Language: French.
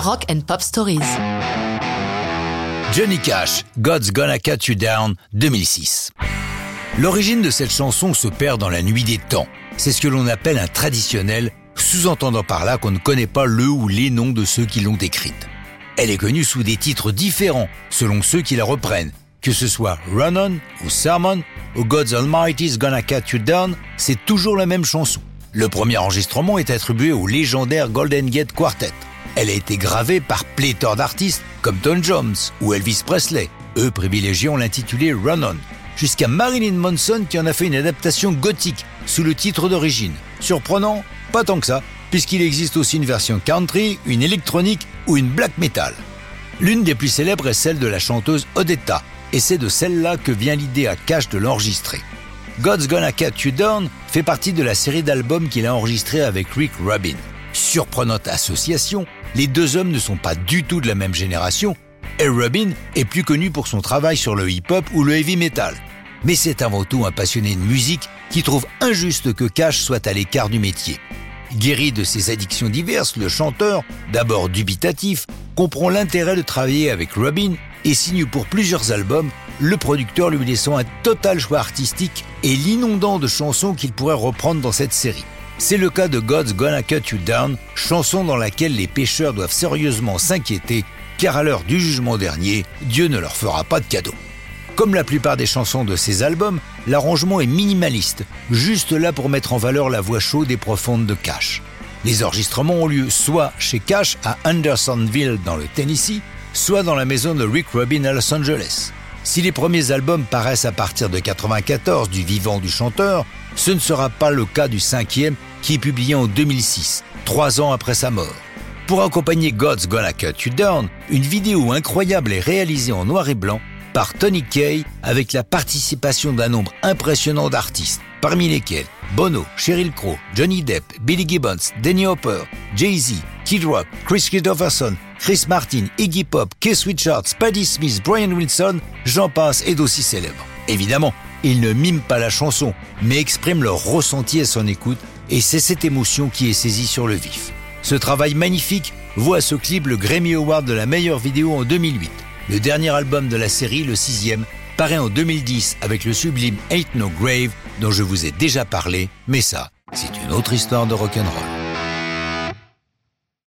Rock and Pop Stories. Johnny Cash, God's Gonna Cut You Down, 2006. L'origine de cette chanson se perd dans la nuit des temps. C'est ce que l'on appelle un traditionnel, sous-entendant par là qu'on ne connaît pas le ou les noms de ceux qui l'ont écrite. Elle est connue sous des titres différents selon ceux qui la reprennent. Que ce soit Run On ou Sermon ou God's Almighty's Gonna Cut You Down, c'est toujours la même chanson. Le premier enregistrement est attribué au légendaire Golden Gate Quartet. Elle a été gravée par pléthore d'artistes comme Tom Jones ou Elvis Presley. Eux privilégiant l'intitulé Run On. Jusqu'à Marilyn Manson qui en a fait une adaptation gothique sous le titre d'origine. Surprenant Pas tant que ça, puisqu'il existe aussi une version country, une électronique ou une black metal. L'une des plus célèbres est celle de la chanteuse Odetta, et c'est de celle-là que vient l'idée à Cash de l'enregistrer. God's Gonna Cut You Down fait partie de la série d'albums qu'il a enregistré avec Rick Rubin. Surprenante association, les deux hommes ne sont pas du tout de la même génération, et Rubin est plus connu pour son travail sur le hip-hop ou le heavy metal. Mais c'est avant tout un passionné de musique qui trouve injuste que Cash soit à l'écart du métier. Guéri de ses addictions diverses, le chanteur, d'abord dubitatif, comprend l'intérêt de travailler avec Rubin et signe pour plusieurs albums, le producteur lui laissant un total choix artistique et l'inondant de chansons qu'il pourrait reprendre dans cette série. C'est le cas de God's Gonna Cut You Down, chanson dans laquelle les pêcheurs doivent sérieusement s'inquiéter, car à l'heure du jugement dernier, Dieu ne leur fera pas de cadeau. Comme la plupart des chansons de ces albums, l'arrangement est minimaliste, juste là pour mettre en valeur la voix chaude et profonde de Cash. Les enregistrements ont lieu soit chez Cash à Andersonville dans le Tennessee, soit dans la maison de Rick Rubin à Los Angeles. Si les premiers albums paraissent à partir de 94 du vivant du chanteur, ce ne sera pas le cas du cinquième qui est publié en 2006, trois ans après sa mort. Pour accompagner God's Gonna Cut You Down, une vidéo incroyable est réalisée en noir et blanc par Tony Kaye avec la participation d'un nombre impressionnant d'artistes, parmi lesquels Bono, Sheryl Crow, Johnny Depp, Billy Gibbons, Danny Hopper, Jay-Z, Kid Rock, Chris Christopherson, Chris Martin, Iggy Pop, Keith Richards, Paddy Smith, Brian Wilson, j'en passe et d'aussi célèbres. Évidemment, ils ne miment pas la chanson, mais expriment leur ressenti à son écoute, et c'est cette émotion qui est saisie sur le vif. Ce travail magnifique voit ce clip le Grammy Award de la meilleure vidéo en 2008. Le dernier album de la série, le sixième, paraît en 2010 avec le sublime Ain't No Grave dont je vous ai déjà parlé, mais ça, c'est une autre histoire de rock'n'roll.